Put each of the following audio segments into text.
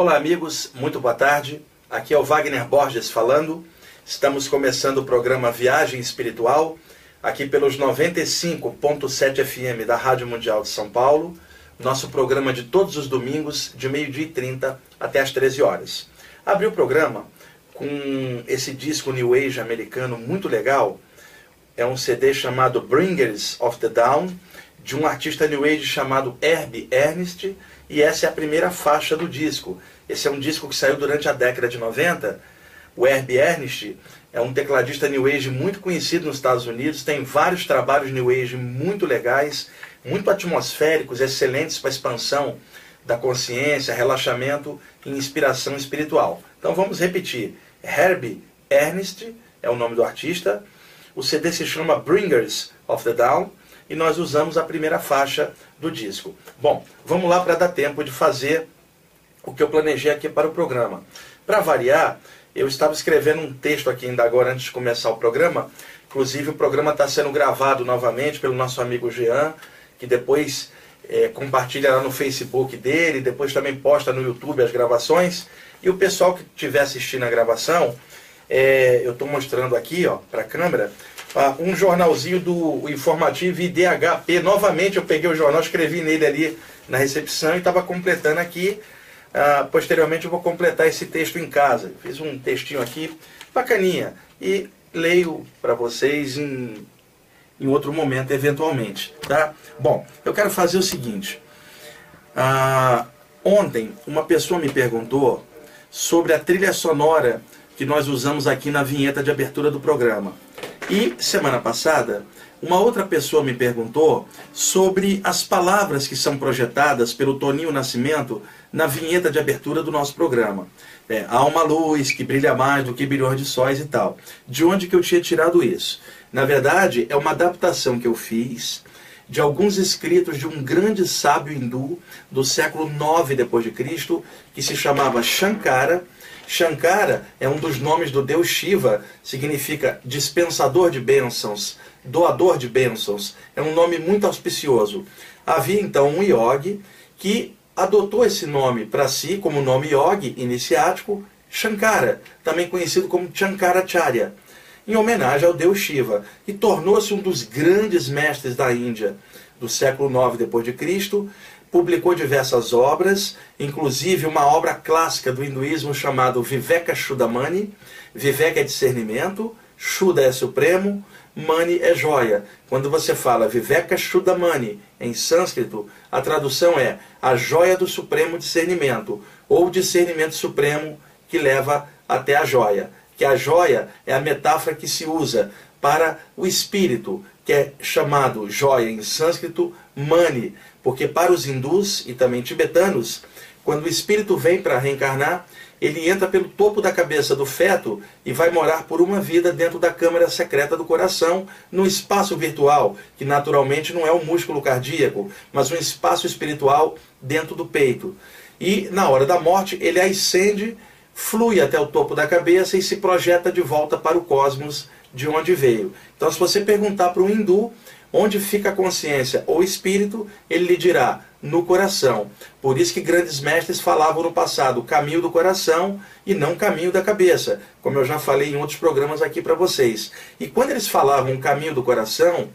Olá, amigos, muito boa tarde. Aqui é o Wagner Borges falando. Estamos começando o programa Viagem Espiritual, aqui pelos 95.7 FM da Rádio Mundial de São Paulo. Nosso programa de todos os domingos, de meio-dia e 30 até as 13 horas. Abri o programa com esse disco New Age americano muito legal. É um CD chamado Bringers of the Down, de um artista New Age chamado Herbie Ernest, e essa é a primeira faixa do disco. Esse é um disco que saiu durante a década de 90 o Herbie Ernest é um tecladista New Age muito conhecido nos Estados Unidos, tem vários trabalhos New Age muito legais, muito atmosféricos, excelentes para expansão da consciência, relaxamento e inspiração espiritual. Então vamos repetir. Herbie Ernest é o nome do artista. O CD se chama Bringers of the Down e nós usamos a primeira faixa do disco. Bom, vamos lá para dar tempo de fazer o que eu planejei aqui para o programa. Para variar, eu estava escrevendo um texto aqui ainda agora antes de começar o programa. Inclusive o programa está sendo gravado novamente pelo nosso amigo Jean, que depois é, compartilha lá no Facebook dele, depois também posta no YouTube as gravações. E o pessoal que estiver assistindo a gravação, é, eu estou mostrando aqui para a câmera, um jornalzinho do informativo IDHP. Novamente eu peguei o jornal, escrevi nele ali na recepção e estava completando aqui ah, posteriormente eu vou completar esse texto em casa. Fiz um textinho aqui, bacaninha, e leio para vocês em, em outro momento, eventualmente. Tá? Bom, eu quero fazer o seguinte. Ah, ontem, uma pessoa me perguntou sobre a trilha sonora que nós usamos aqui na vinheta de abertura do programa. E semana passada, uma outra pessoa me perguntou sobre as palavras que são projetadas pelo Toninho Nascimento na vinheta de abertura do nosso programa. É, há uma luz que brilha mais do que bilhões de sóis e tal. De onde que eu tinha tirado isso? Na verdade, é uma adaptação que eu fiz de alguns escritos de um grande sábio hindu do século 9 depois de Cristo, que se chamava Shankara. Shankara é um dos nomes do deus Shiva, significa dispensador de bênçãos, doador de bênçãos. É um nome muito auspicioso. Havia então um yogi que adotou esse nome para si como nome yogi iniciático, Shankara, também conhecido como Shankaracharya, em homenagem ao deus Shiva, e tornou-se um dos grandes mestres da Índia do século IX Cristo. Publicou diversas obras, inclusive uma obra clássica do hinduísmo chamado Viveka Shudamani. Viveka é discernimento, Shuddha é supremo, Mani é joia. Quando você fala Viveka Shudamani em sânscrito, a tradução é a joia do supremo discernimento, ou discernimento supremo que leva até a joia. Que a joia é a metáfora que se usa para o espírito, que é chamado joia em sânscrito Mani, porque para os hindus e também tibetanos, quando o espírito vem para reencarnar, ele entra pelo topo da cabeça do feto e vai morar por uma vida dentro da câmara secreta do coração, num espaço virtual, que naturalmente não é o músculo cardíaco, mas um espaço espiritual dentro do peito. E na hora da morte, ele ascende, flui até o topo da cabeça e se projeta de volta para o cosmos de onde veio. Então, se você perguntar para um hindu onde fica a consciência ou espírito, ele lhe dirá no coração. Por isso que grandes mestres falavam no passado caminho do coração e não caminho da cabeça, como eu já falei em outros programas aqui para vocês. E quando eles falavam caminho do coração,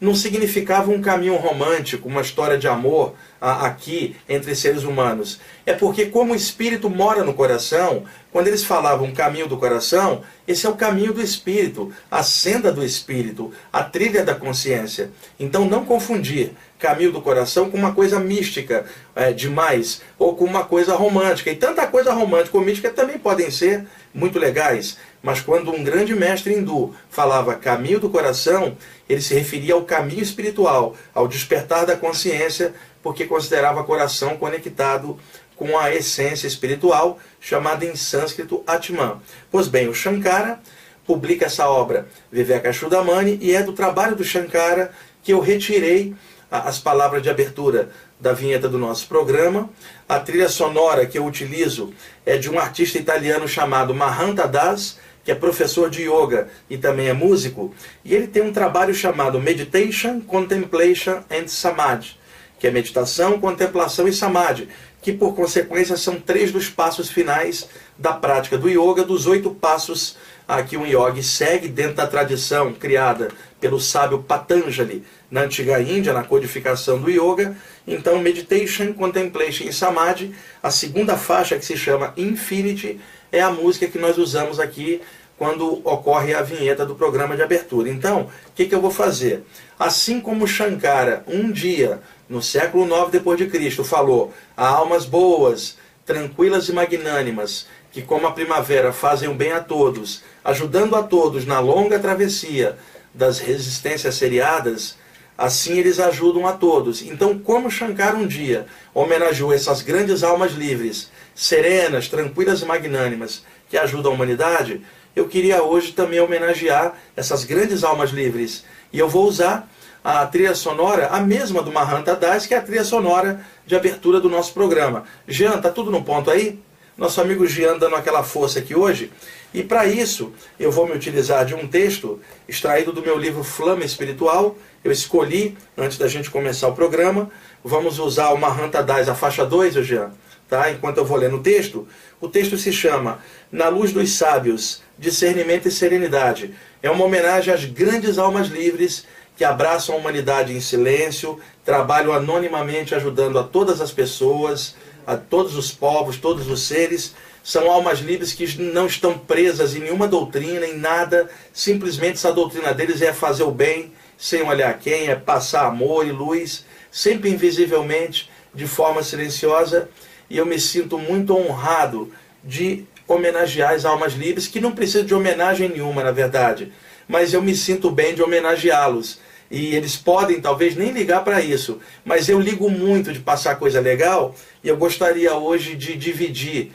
não significava um caminho romântico, uma história de amor aqui entre seres humanos. É porque, como o espírito mora no coração, quando eles falavam caminho do coração, esse é o caminho do espírito, a senda do espírito, a trilha da consciência. Então, não confundir caminho do coração com uma coisa mística é, demais ou com uma coisa romântica. E tanta coisa romântica ou mística também podem ser muito legais. Mas quando um grande mestre hindu falava caminho do coração, ele se referia ao caminho espiritual, ao despertar da consciência, porque considerava coração conectado com a essência espiritual, chamada em sânscrito Atman. Pois bem, o Shankara publica essa obra Viveka Chudamani e é do trabalho do Shankara que eu retirei as palavras de abertura da vinheta do nosso programa. A trilha sonora que eu utilizo é de um artista italiano chamado Mahanta Das, que é professor de yoga e também é músico, e ele tem um trabalho chamado Meditation, Contemplation and Samadhi. Que é meditação, contemplação e samadhi, que por consequência são três dos passos finais da prática do yoga, dos oito passos a que um yogi segue dentro da tradição criada pelo sábio Patanjali na antiga Índia, na codificação do yoga. Então, meditation, contemplation e samadhi, a segunda faixa que se chama Infinity, é a música que nós usamos aqui quando ocorre a vinheta do programa de abertura. Então, o que, que eu vou fazer? Assim como Shankara, um dia, no século IX depois de Cristo, falou: há almas boas, tranquilas e magnânimas, que como a primavera fazem o bem a todos, ajudando a todos na longa travessia das resistências seriadas, assim eles ajudam a todos. Então, como Shankara um dia homenageou essas grandes almas livres, serenas, tranquilas e magnânimas, que ajudam a humanidade, eu queria hoje também homenagear essas grandes almas livres. E eu vou usar a trilha sonora, a mesma do Mahanta Das, que é a trilha sonora de abertura do nosso programa. Jean, tá tudo no ponto aí? Nosso amigo Jean dando aquela força aqui hoje. E para isso, eu vou me utilizar de um texto extraído do meu livro Flama Espiritual. Eu escolhi, antes da gente começar o programa, vamos usar o Mahanta Das, a faixa 2, Jean, tá? enquanto eu vou lendo o texto. O texto se chama Na Luz dos Sábios, Discernimento e Serenidade. É uma homenagem às grandes almas livres que abraçam a humanidade em silêncio, trabalham anonimamente ajudando a todas as pessoas, a todos os povos, todos os seres. São almas livres que não estão presas em nenhuma doutrina, em nada. Simplesmente essa doutrina deles é fazer o bem sem olhar quem, é passar amor e luz, sempre invisivelmente, de forma silenciosa. E eu me sinto muito honrado de homenagear as almas livres, que não precisam de homenagem nenhuma, na verdade, mas eu me sinto bem de homenageá-los. E eles podem talvez nem ligar para isso, mas eu ligo muito de passar coisa legal e eu gostaria hoje de dividir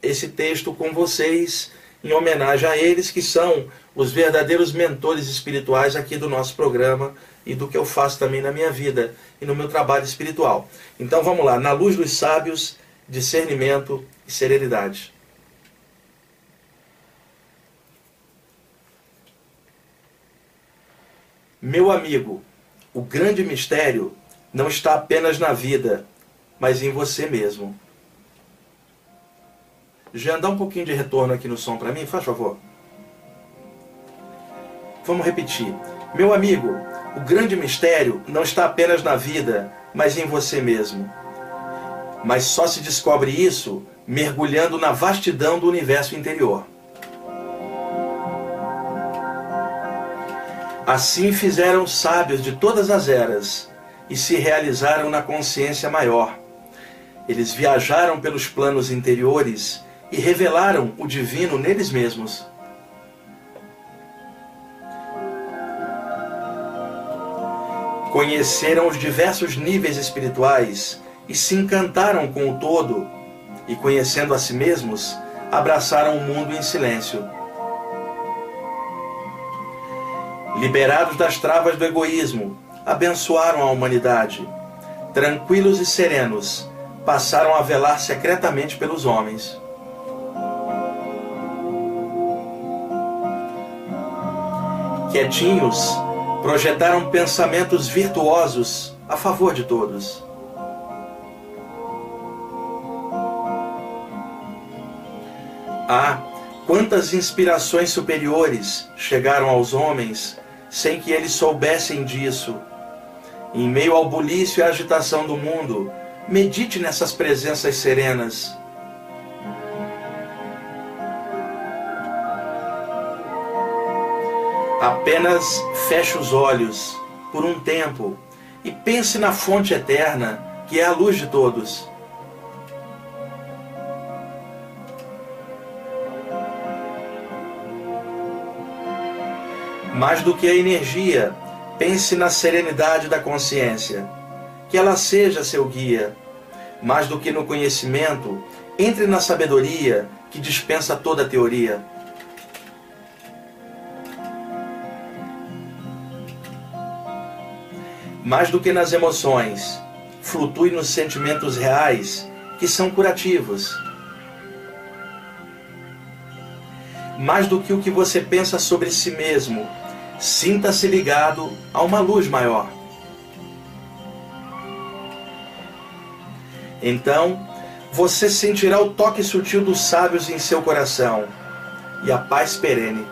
esse texto com vocês em homenagem a eles que são os verdadeiros mentores espirituais aqui do nosso programa e do que eu faço também na minha vida e no meu trabalho espiritual. Então vamos lá, na luz dos sábios, discernimento e serenidade. Meu amigo, o grande mistério não está apenas na vida, mas em você mesmo. Jean, dá um pouquinho de retorno aqui no som para mim, faz favor. Vamos repetir. Meu amigo, o grande mistério não está apenas na vida, mas em você mesmo. Mas só se descobre isso mergulhando na vastidão do universo interior. Assim fizeram sábios de todas as eras e se realizaram na consciência maior. Eles viajaram pelos planos interiores e revelaram o divino neles mesmos. Conheceram os diversos níveis espirituais e se encantaram com o todo, e conhecendo a si mesmos, abraçaram o mundo em silêncio. Liberados das travas do egoísmo, abençoaram a humanidade. Tranquilos e serenos, passaram a velar secretamente pelos homens. Quietinhos, projetaram pensamentos virtuosos a favor de todos. Ah, quantas inspirações superiores chegaram aos homens sem que eles soubessem disso. Em meio ao bulício e à agitação do mundo, medite nessas presenças serenas. Apenas feche os olhos por um tempo e pense na fonte eterna, que é a luz de todos. Mais do que a energia, pense na serenidade da consciência. Que ela seja seu guia. Mais do que no conhecimento, entre na sabedoria que dispensa toda teoria. Mais do que nas emoções, flutue nos sentimentos reais que são curativos. Mais do que o que você pensa sobre si mesmo, Sinta-se ligado a uma luz maior. Então, você sentirá o toque sutil dos sábios em seu coração e a paz perene.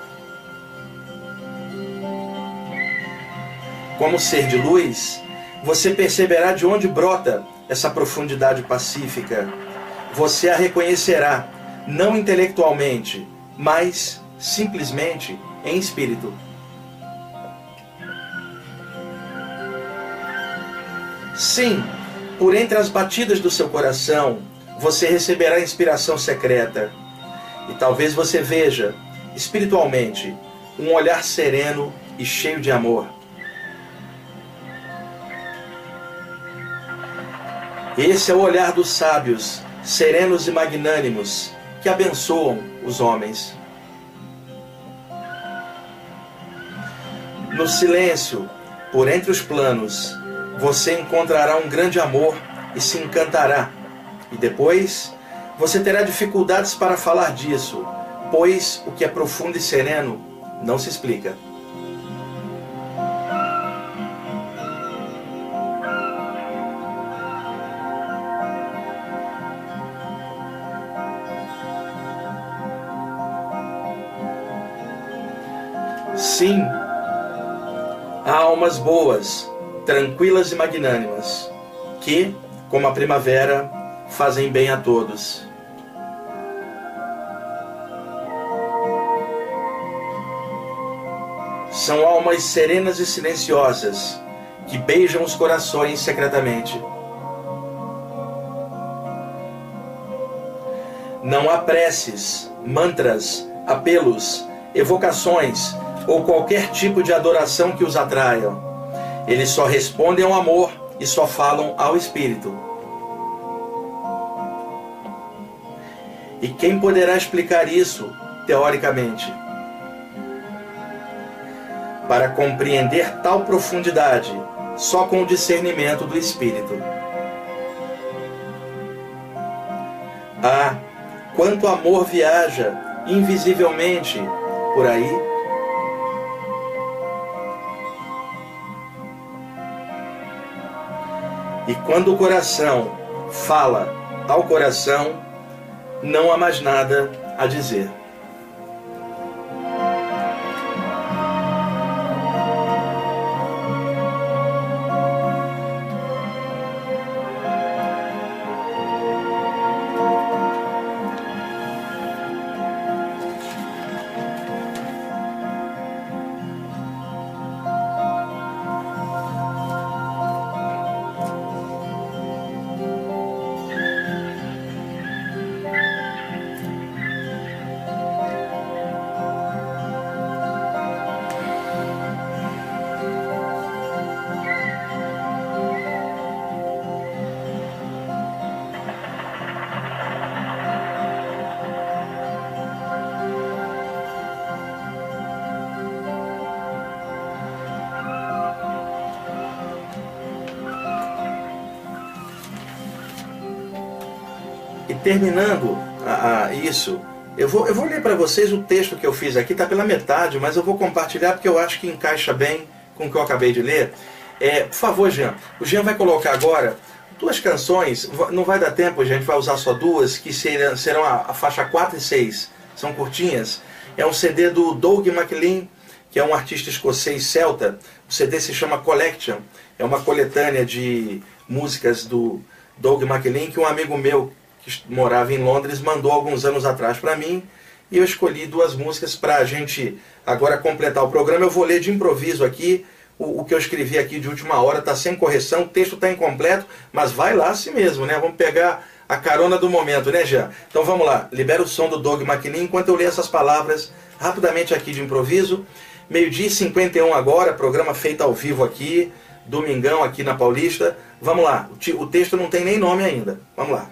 Como ser de luz, você perceberá de onde brota essa profundidade pacífica. Você a reconhecerá, não intelectualmente, mas simplesmente em espírito. Sim, por entre as batidas do seu coração, você receberá inspiração secreta. E talvez você veja, espiritualmente, um olhar sereno e cheio de amor. Esse é o olhar dos sábios, serenos e magnânimos, que abençoam os homens. No silêncio, por entre os planos, você encontrará um grande amor e se encantará. E depois, você terá dificuldades para falar disso, pois o que é profundo e sereno não se explica. Sim, há almas boas, tranquilas e magnânimas, que, como a primavera, fazem bem a todos. São almas serenas e silenciosas, que beijam os corações secretamente. Não há preces, mantras, apelos, evocações ou qualquer tipo de adoração que os atraiam. Eles só respondem ao amor e só falam ao Espírito. E quem poderá explicar isso, teoricamente? Para compreender tal profundidade, só com o discernimento do Espírito. Ah, quanto amor viaja invisivelmente por aí E quando o coração fala ao coração, não há mais nada a dizer. Terminando a, a isso, eu vou, eu vou ler para vocês o texto que eu fiz aqui, está pela metade, mas eu vou compartilhar porque eu acho que encaixa bem com o que eu acabei de ler. É, por favor, Jean. O Jean vai colocar agora duas canções, não vai dar tempo, a gente vai usar só duas, que serão, serão a, a, faixa 4 e 6, são curtinhas. É um CD do Doug MacLean, que é um artista escocês celta. O CD se chama Collection, é uma coletânea de músicas do Doug MacLean, que um amigo meu que morava em Londres, mandou alguns anos atrás para mim. E eu escolhi duas músicas para a gente agora completar o programa. Eu vou ler de improviso aqui. O, o que eu escrevi aqui de última hora está sem correção, o texto está incompleto, mas vai lá assim mesmo, né? Vamos pegar a carona do momento, né, Jean? Então vamos lá, libera o som do Doug McNeil enquanto eu leio essas palavras rapidamente aqui de improviso. Meio-dia e 51 agora, programa feito ao vivo aqui, domingão aqui na Paulista. Vamos lá, o texto não tem nem nome ainda. Vamos lá.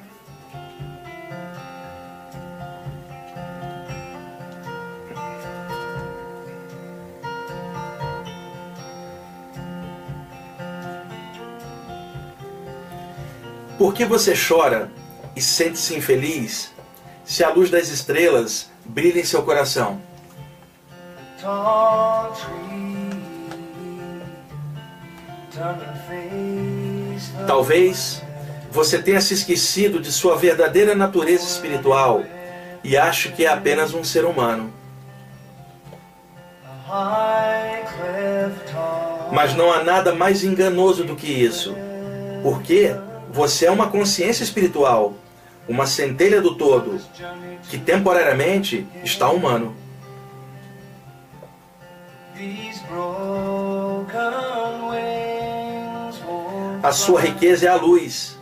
Por que você chora e sente-se infeliz se a luz das estrelas brilha em seu coração? Talvez você tenha se esquecido de sua verdadeira natureza espiritual e ache que é apenas um ser humano. Mas não há nada mais enganoso do que isso, porque você é uma consciência espiritual, uma centelha do todo, que temporariamente está humano. A sua riqueza é a luz.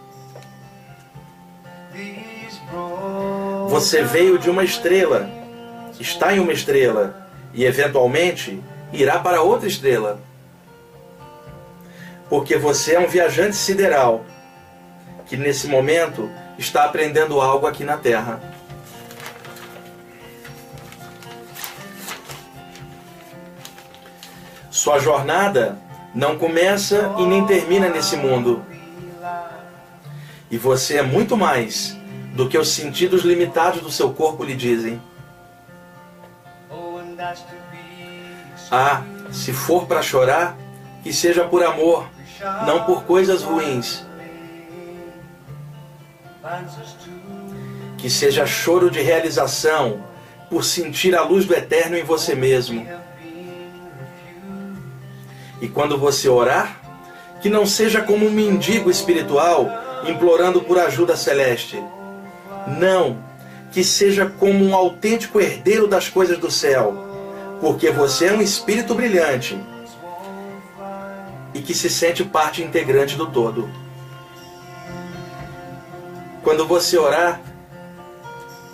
Você veio de uma estrela, está em uma estrela e eventualmente irá para outra estrela. Porque você é um viajante sideral que nesse momento está aprendendo algo aqui na Terra. Sua jornada não começa e nem termina nesse mundo. E você é muito mais do que os sentidos limitados do seu corpo lhe dizem. Ah, se for para chorar, que seja por amor, não por coisas ruins. Que seja choro de realização, por sentir a luz do eterno em você mesmo. E quando você orar, que não seja como um mendigo espiritual implorando por ajuda celeste. Não, que seja como um autêntico herdeiro das coisas do céu, porque você é um espírito brilhante e que se sente parte integrante do todo. Quando você orar,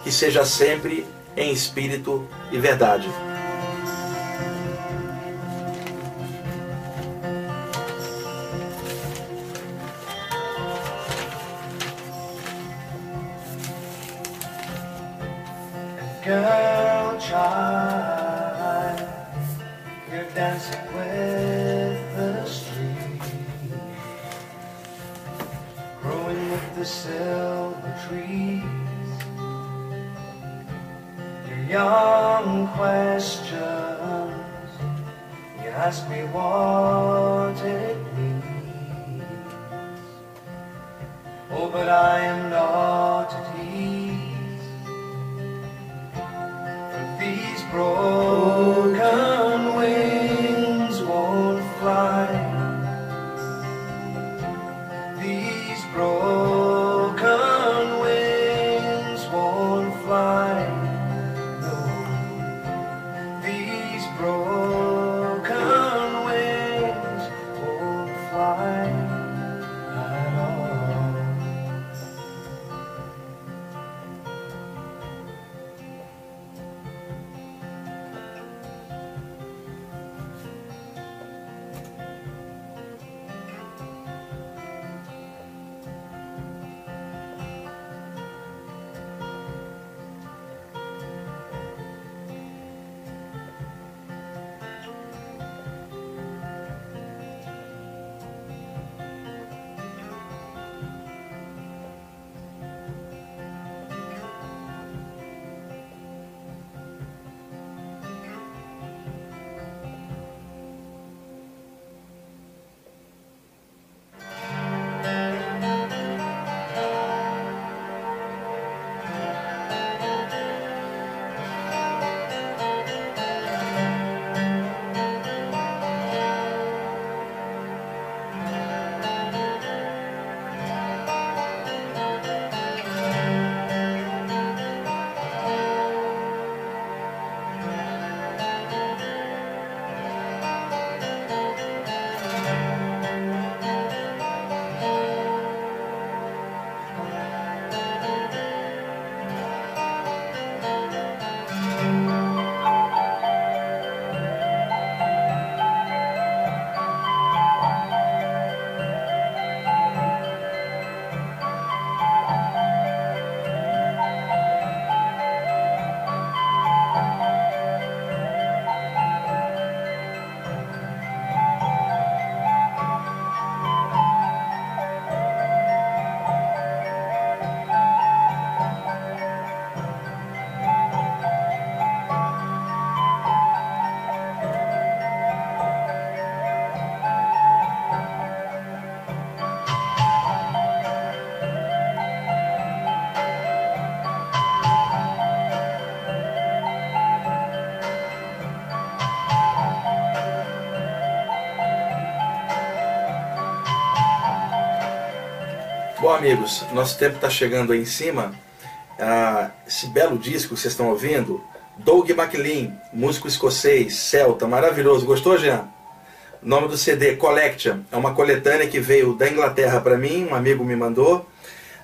que seja sempre em espírito e verdade. Oh, but I am not at ease. These broken Bom, amigos, nosso tempo está chegando aí em cima. Ah, esse belo disco que vocês estão ouvindo, Doug MacLean, músico escocês, celta, maravilhoso. Gostou, Jean? O nome do CD, Collection, é uma coletânea que veio da Inglaterra para mim, um amigo me mandou.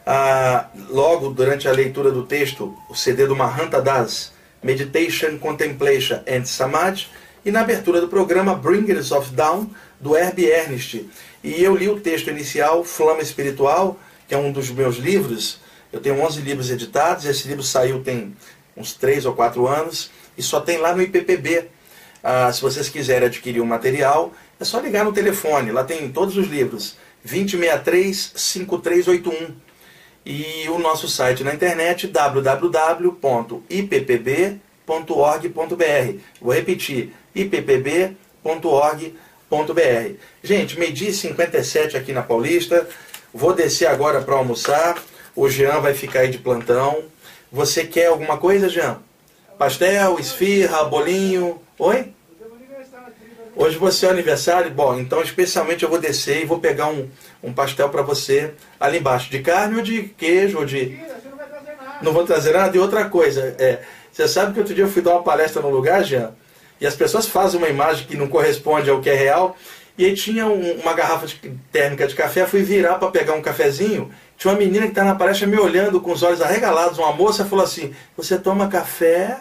Ah, logo, durante a leitura do texto, o CD do Mahanta Das, Meditation, Contemplation and Samadhi, e na abertura do programa Bringers of Down, do Herbie Ernest. E eu li o texto inicial, Flama Espiritual, que é um dos meus livros. Eu tenho 11 livros editados, esse livro saiu tem uns 3 ou 4 anos, e só tem lá no IPPB. Ah, se vocês quiserem adquirir o um material, é só ligar no telefone, lá tem todos os livros, 2063-5381. E o nosso site na internet, www.ippb.org.br. Vou repetir, ippb.org.br. Gente, meio-dia 57 aqui na Paulista. Vou descer agora para almoçar. O Jean vai ficar aí de plantão. Você quer alguma coisa, Jean? Pastel, esfirra, bolinho? Oi? Hoje você é aniversário? Bom, então especialmente eu vou descer e vou pegar um, um pastel para você ali embaixo. De carne ou de queijo ou de. Não vou trazer nada. E outra coisa, é, você sabe que outro dia eu fui dar uma palestra no lugar, Jean, e as pessoas fazem uma imagem que não corresponde ao que é real. E aí tinha um, uma garrafa de, térmica de café, fui virar para pegar um cafezinho. Tinha uma menina que está na palestra me olhando com os olhos arregalados. Uma moça falou assim: Você toma café?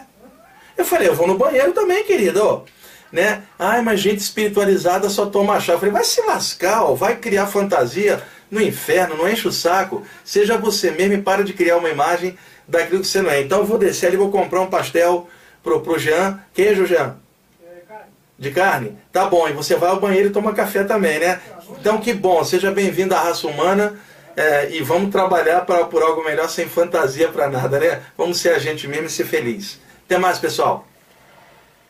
Eu falei: Eu vou no banheiro também, querido. Né? Ai, mas gente espiritualizada só toma chá. Eu falei: Vai se lascar, ó, vai criar fantasia no inferno, não enche o saco. Seja você mesmo e para de criar uma imagem daquilo que você não é. Então eu vou descer ali vou comprar um pastel pro, pro Jean. Queijo, Jean? De carne? Tá bom, e você vai ao banheiro e toma café também, né? Então que bom, seja bem-vindo à raça humana é, e vamos trabalhar para por algo melhor sem fantasia para nada, né? Vamos ser a gente mesmo e ser feliz. Até mais, pessoal.